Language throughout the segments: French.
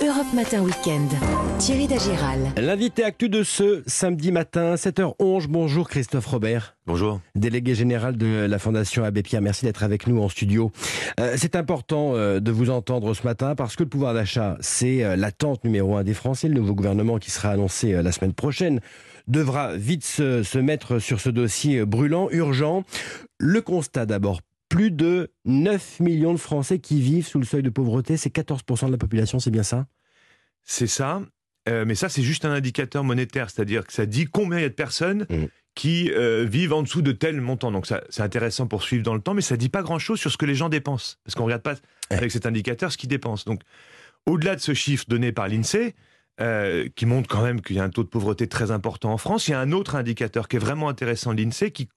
Europe Matin Weekend. Thierry Dagiral. L'invité actu de ce samedi matin, 7h11. Bonjour Christophe Robert. Bonjour. Délégué général de la Fondation Abbé Pierre. Merci d'être avec nous en studio. Euh, c'est important euh, de vous entendre ce matin parce que le pouvoir d'achat, c'est euh, l'attente numéro un des Français. Le nouveau gouvernement qui sera annoncé la semaine prochaine devra vite se, se mettre sur ce dossier brûlant, urgent. Le constat d'abord plus de 9 millions de Français qui vivent sous le seuil de pauvreté. C'est 14% de la population, c'est bien ça? C'est ça. Euh, mais ça, c'est juste un indicateur monétaire, c'est-à-dire que ça dit combien il y a de personnes Mmh. qui euh, vivent en dessous de tel montant. Donc ça, c'est intéressant pour suivre dans le temps, mais ça dit pas grand-chose sur ce que les gens dépensent, parce qu'on regarde pas avec cet indicateur ce qu'ils dépensent. Donc, au-delà de ce chiffre donné par l'Insee, euh, qui montre quand même qu'il y a un taux de pauvreté très important en France, il y a un autre indicateur qui est vraiment intéressant de l'Insee, qui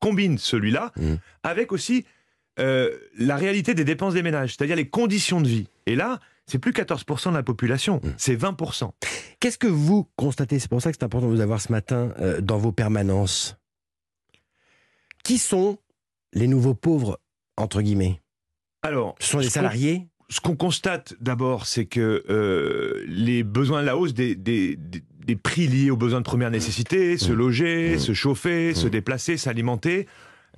combine celui-là Mmh. avec aussi euh, la réalité des dépenses des ménages, c'est-à-dire les conditions de vie. Et là, c'est plus 14% de la population, Mmh. c'est 20%. Qu'est-ce que vous constatez? C'est pour ça que c'est important de vous avoir ce matin euh, dans vos permanences. Qui sont les nouveaux pauvres, entre guillemets? Alors, Ce sont les salariés? Ce qu'on constate d'abord, c'est que euh, les besoins, la hausse des, des, des- des prix liés aux besoins de première nécessité, se Mmh. loger, Mmh. se chauffer, se déplacer, s'alimenter,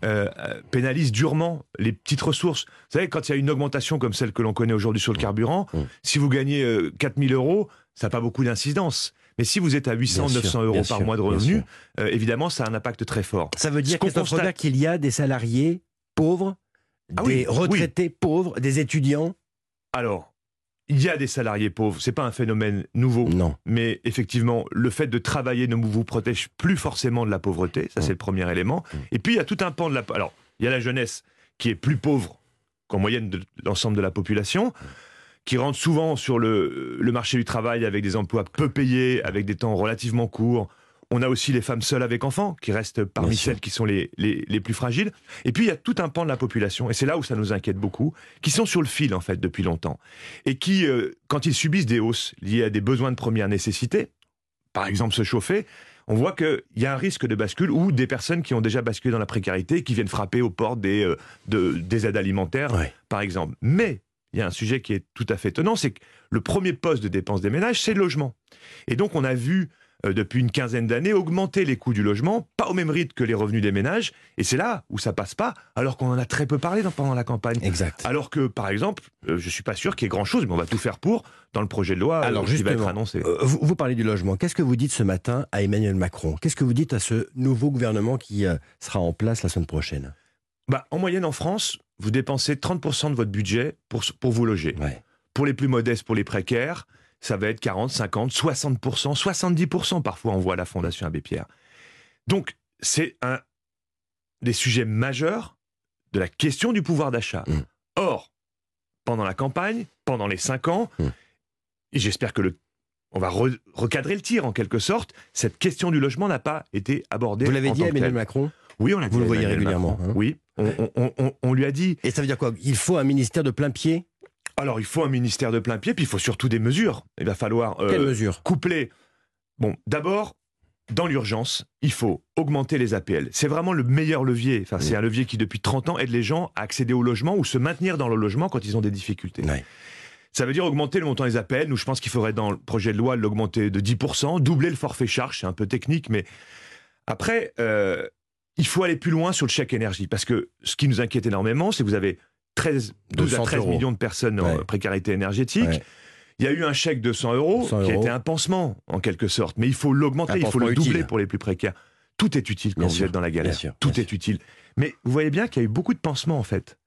euh, euh, pénalisent durement les petites ressources. Vous savez, quand il y a une augmentation comme celle que l'on connaît aujourd'hui sur le carburant, Mmh. si vous gagnez euh, 4000 euros, ça n'a pas beaucoup d'incidence. Mais si vous êtes à 800, Bien sûr, 900 bien euros par sûr, mois de revenus, euh, évidemment, ça a un impact très fort. Ça veut dire, qu'on constate- qu'il y a des salariés pauvres, Ah des oui, retraités pauvres, des étudiants? Alors, il y a des salariés pauvres, c'est pas un phénomène nouveau. Non. Mais effectivement, le fait de travailler ne vous protège plus forcément de la pauvreté. Ça, Mm. c'est le premier élément. Mm. Et puis, il y a tout un pan de la. Alors, il y a la jeunesse qui est plus pauvre qu'en moyenne de l'ensemble de la population, qui rentre souvent sur le, le marché du travail avec des emplois peu payés, avec des temps relativement courts. On a aussi les femmes seules avec enfants, qui restent parmi Bien sûr. celles qui sont les, les, les plus fragiles. Et puis, il y a tout un pan de la population, et c'est là où ça nous inquiète beaucoup, qui sont sur le fil, en fait, depuis longtemps. Et qui, euh, quand ils subissent des hausses liées à des besoins de première nécessité, par exemple se chauffer, on voit qu'il y a un risque de bascule ou des personnes qui ont déjà basculé dans la précarité, qui viennent frapper aux portes des, euh, de- des aides alimentaires, Ouais. par exemple. Mais il y a un sujet qui est tout à fait étonnant, c'est que le premier poste de dépense des ménages, c'est le logement. Et donc on a vu euh, depuis une quinzaine d'années augmenter les coûts du logement, pas au même rythme que les revenus des ménages, et c'est là où ça passe pas, alors qu'on en a très peu parlé dans- pendant la campagne. Exact. Alors que, par exemple, euh, je suis pas sûr qu'il y ait grand-chose, mais on va tout faire pour dans le projet de loi euh, Alors, qui va être annoncé. Euh, vous, vous parlez du logement. Qu'est-ce que vous dites ce matin à Emmanuel Macron? Qu'est-ce que vous dites à ce nouveau gouvernement qui euh, sera en place la semaine prochaine? Bah, en moyenne, en France, vous dépensez 30% de votre budget pour, vous loger. Ouais. Pour les plus modestes, pour les précaires, ça va être 40, 50, 60%, 70% parfois, on voit à la Fondation Abbé Pierre. Donc, c'est un des sujets majeurs de la question du pouvoir d'achat. Mm. Or, pendant la campagne, pendant les 5 ans, Mm. et j'espère que le on va re- recadrer le tir en quelque sorte. Cette question du logement n'a pas été abordée. Vous l'avez dit à Emmanuel. Macron Oui, on l'a dit. Vous le voyez régulièrement, hein. Oui, on, on- on- on lui a dit. Et ça veut dire quoi? Il faut un ministère de plein pied? Alors, il faut un ministère de plein pied, puis il faut surtout des mesures. Il va falloir euh, Quelles mesures? coupler. Bon, d'abord, dans l'urgence, il faut augmenter les APL. C'est vraiment le meilleur levier. Enfin, c'est un levier qui, depuis 30 ans, aide les gens à accéder au logement ou se maintenir dans le logement quand ils ont des difficultés. Ça veut dire augmenter le montant des APL. Nous, je pense qu'il faudrait, dans le projet de loi, l'augmenter de 10%, doubler le forfait charge. C'est un peu technique, mais après, euh, il faut aller plus loin sur le chèque énergie. Parce que ce qui nous inquiète énormément, c'est que vous avez 13, 12 à 200 13 euros. millions de personnes en Ouais. précarité énergétique. Ouais. Il y a eu un chèque de 100 euros 100 qui a euros. été un pansement, en quelque sorte. Mais il faut l'augmenter, il faut le doubler utile. pour les plus précaires. Tout est utile quand Bien vous sûr, êtes dans la galère. bien sûr, Tout bien est utile. Mais vous voyez bien qu'il y a eu beaucoup de pansements, en fait.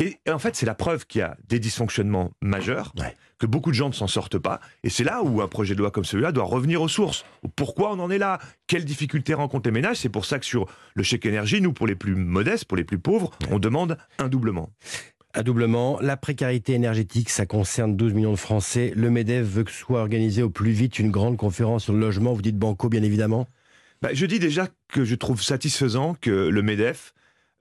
Et, en fait, c'est la preuve qu'il y a des dysfonctionnements majeurs, Ouais. que beaucoup de gens ne s'en sortent pas. Et c'est là où un projet de loi comme celui-là doit revenir aux sources. Pourquoi on en est là? Quelles difficultés rencontrent les ménages? C'est pour ça que sur le chèque énergie, nous, pour les plus modestes, pour les plus pauvres, on demande un doublement. Un doublement. La précarité énergétique, ça concerne 12 millions de Français. Le MEDEF veut que soit organisée au plus vite une grande conférence sur le logement. Vous dites banco, bien évidemment. Bah, je dis déjà que je trouve satisfaisant que le MEDEF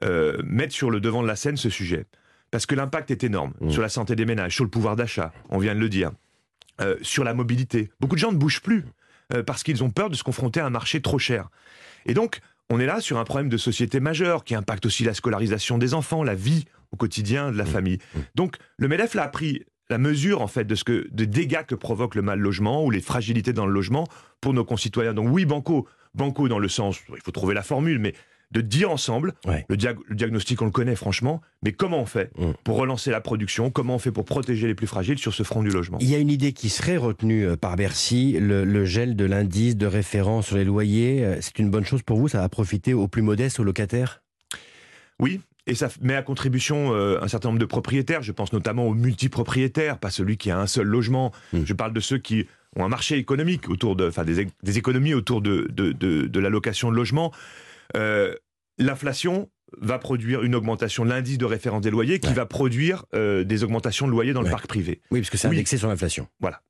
euh, mette sur le devant de la scène ce sujet. Parce que l'impact est énorme Mmh. sur la santé des ménages, sur le pouvoir d'achat, on vient de le dire, euh, sur la mobilité. Beaucoup de gens ne bougent plus euh, parce qu'ils ont peur de se confronter à un marché trop cher. Et donc, on est là sur un problème de société majeur qui impacte aussi la scolarisation des enfants, la vie au quotidien de la famille. Donc, le MEDEF l'a pris la mesure en fait de ce que de dégâts que provoque le mal logement ou les fragilités dans le logement pour nos concitoyens. Donc oui, banco, banco dans le sens, il faut trouver la formule, mais de dire ensemble, le, diagnostic on le connaît franchement, mais comment on fait mm. pour relancer la production, comment on fait pour protéger les plus fragiles sur ce front du logement? Il y a une idée qui serait retenue euh, par Bercy, le, gel de l'indice de référence sur les loyers, euh, c'est une bonne chose pour vous, ça va profiter aux plus modestes, aux locataires? Oui, et ça met à contribution euh, un certain nombre de propriétaires. Je pense notamment aux multipropriétaires, pas celui qui a un seul logement. Mm. Je parle de ceux qui ont un marché économique autour de, enfin des, des économies autour de, de, de, de la location de logement. Euh, l'inflation va produire une augmentation de l'indice de référence des loyers qui va produire euh, des augmentations de loyers dans le parc privé. Oui, parce que c'est indexé sur l'inflation. Voilà,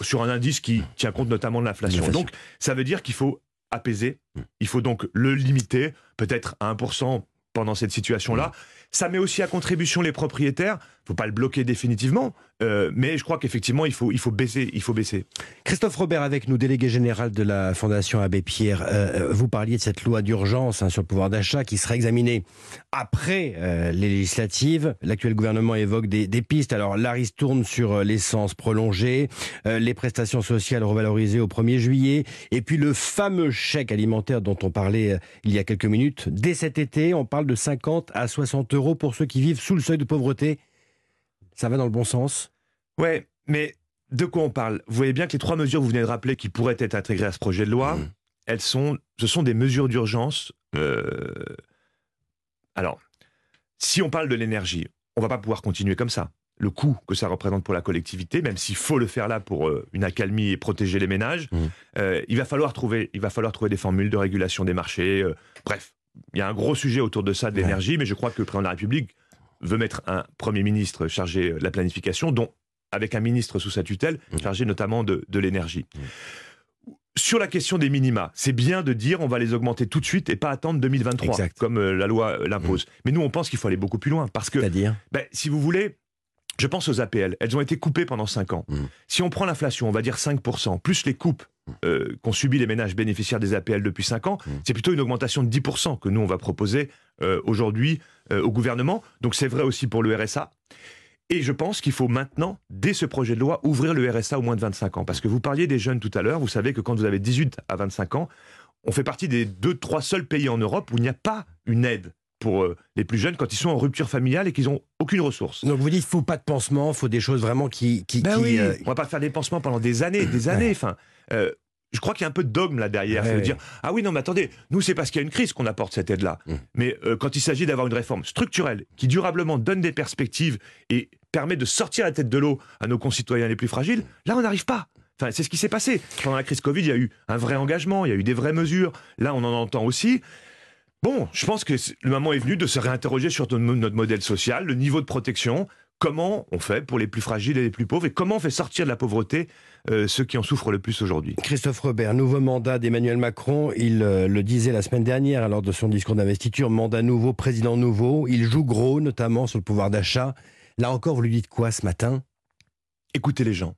sur un indice qui tient compte notamment de l'inflation. Donc, ça veut dire qu'il faut apaiser, mm. il faut donc le limiter, peut-être à 1% pendant cette situation-là. Ça met aussi à contribution les propriétaires. Il ne faut pas le bloquer définitivement, euh, mais je crois qu'effectivement, il faut, baisser. Il faut baisser. Christophe Robert avec nous, délégué général de la Fondation Abbé Pierre. Euh, vous parliez de cette loi d'urgence hein, sur le pouvoir d'achat qui sera examinée après euh, les législatives. L'actuel gouvernement évoque des, des, pistes. Alors, l'ARIS tourne sur l'essence prolongée, les prestations sociales revalorisées au 1er juillet, et puis le fameux chèque alimentaire dont on parlait il y a quelques minutes. Dès cet été, on parle de 50 à 60 euros pour ceux qui vivent sous le seuil de pauvreté. Ça va dans le bon sens Ouais, mais de quoi on parle? Vous voyez bien que les trois mesures que vous venez de rappeler qui pourraient être intégrées à ce projet de loi, mmh. elles sont, ce sont des mesures d'urgence. Euh, alors, si on parle de l'énergie, on va pas pouvoir continuer comme ça. Le coût que ça représente pour la collectivité, même s'il faut le faire là pour euh, une accalmie et protéger les ménages, mmh. euh, il va falloir trouver, il va falloir trouver des formules de régulation des marchés. bref, il y a un gros sujet autour de ça, de l'énergie, mais je crois que le président de la République veut mettre un Premier ministre chargé de la planification, dont avec un ministre sous sa tutelle, mmh. chargé notamment de, l'énergie. Mmh. Sur la question des minima, c'est bien de dire on va les augmenter tout de suite et pas attendre 2023, comme euh, la loi euh, l'impose. Mmh. Mais nous, on pense qu'il faut aller beaucoup plus loin. Parce que, ben, si vous voulez, je pense aux APL. Elles ont été coupées pendant 5 ans. Si on prend l'inflation, on va dire 5%, plus les coupes euh, qu'ont subi les ménages bénéficiaires des APL depuis 5 ans, c'est plutôt une augmentation de 10% que nous, on va proposer aujourd'hui au gouvernement. Donc c'est vrai aussi pour le RSA. Et je pense qu'il faut maintenant, dès ce projet de loi, ouvrir le RSA au moins de 25 ans. Parce que vous parliez des jeunes tout à l'heure, vous savez que quand vous avez 18 à 25 ans, on fait partie des deux, trois seuls pays en Europe où il n'y a pas une aide pour euh, les plus jeunes quand ils sont en rupture familiale et qu'ils n'ont aucune ressource. Donc vous dites, il faut pas de pansement, il faut des choses vraiment qui... qui, ben oui, euh, on va pas faire des pansements pendant des années, des années. Enfin, euh, je crois qu'il y a un peu de dogme là derrière. Ouais, dire ah oui non mais attendez, nous c'est parce qu'il y a une crise qu'on apporte cette aide-là. Mmh. Mais euh, quand il s'agit d'avoir une réforme structurelle qui durablement donne des perspectives et permet de sortir la tête de l'eau à nos concitoyens les plus fragiles, là on n'arrive pas. Enfin, c'est ce qui s'est passé. Pendant la crise Covid, il y a eu un vrai engagement, il y a eu des vraies mesures. Là, on en entend aussi. Bon, je pense que le moment est venu de se réinterroger sur notre modèle social, le niveau de protection, comment on fait pour les plus fragiles et les plus pauvres et comment on fait sortir de la pauvreté euh, ceux qui en souffrent le plus aujourd'hui? Christophe Robert, nouveau mandat d'Emmanuel Macron, il euh, le disait la semaine dernière lors de son discours d'investiture, mandat nouveau, président nouveau, il joue gros notamment sur le pouvoir d'achat. Là encore, vous lui dites quoi ce matin? Écoutez les gens,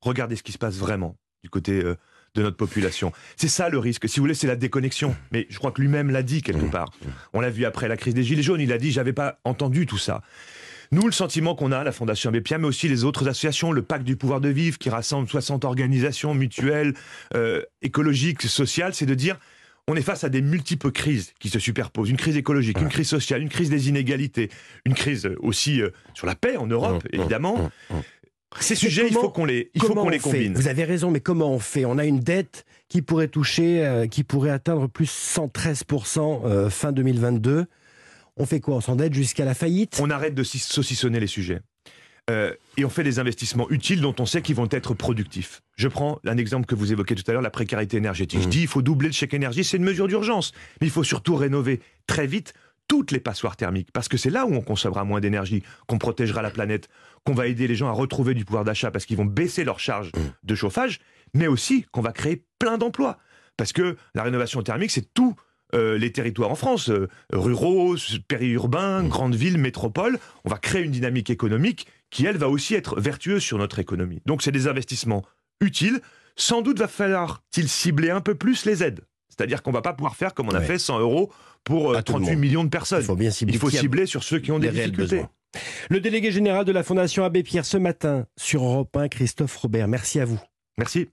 regardez ce qui se passe vraiment du côté euh, de notre population. C'est ça le risque. Si vous voulez, c'est la déconnexion. Mais je crois que lui-même l'a dit quelque mmh. part. On l'a vu après la crise des Gilets jaunes. Il a dit j'avais pas entendu tout ça. Nous, le sentiment qu'on a, la Fondation Abbé mais aussi les autres associations, le Pacte du pouvoir de vivre, qui rassemble 60 organisations mutuelles, euh, écologiques, sociales, c'est de dire on est face à des multiples crises qui se superposent. Une crise écologique, une crise sociale, une crise des inégalités, une crise aussi euh, sur la paix en Europe, mmh, mmh, évidemment. Mmh, Ces sujets, il faut qu'on les, il faut qu'on les combine. Vous avez raison, mais comment on fait? On a une dette qui pourrait toucher, euh, qui pourrait atteindre plus 113% fin 2022. On fait quoi On s'endette jusqu'à la faillite? On arrête de saucissonner les sujets. Euh, et on fait des investissements utiles dont on sait qu'ils vont être productifs. Je prends un exemple que vous évoquez tout à l'heure, la précarité énergétique. Je mmh. dis il faut doubler le chèque énergie, c'est une mesure d'urgence. Mais il faut surtout rénover très vite toutes les passoires thermiques, parce que c'est là où on consommera moins d'énergie, qu'on protégera la planète, qu'on va aider les gens à retrouver du pouvoir d'achat parce qu'ils vont baisser leur charge mmh. de chauffage, mais aussi qu'on va créer plein d'emplois. Parce que la rénovation thermique, c'est tout euh, les territoires en France, euh, ruraux, périurbains, mmh. grandes villes, métropoles. On va créer une dynamique économique qui, elle, va aussi être vertueuse sur notre économie. Donc, c'est des investissements utiles. Sans doute va falloir-t-il cibler un peu plus les aides. C'est-à-dire qu'on va pas pouvoir faire comme on a fait 100 euros pour 38 euh, millions de personnes. Il faut bien cibler, Il faut cibler sur ceux qui ont des difficultés. Le délégué général de la Fondation Abbé Pierre ce matin sur Europe 1, Christophe Robert. Merci à vous. Merci.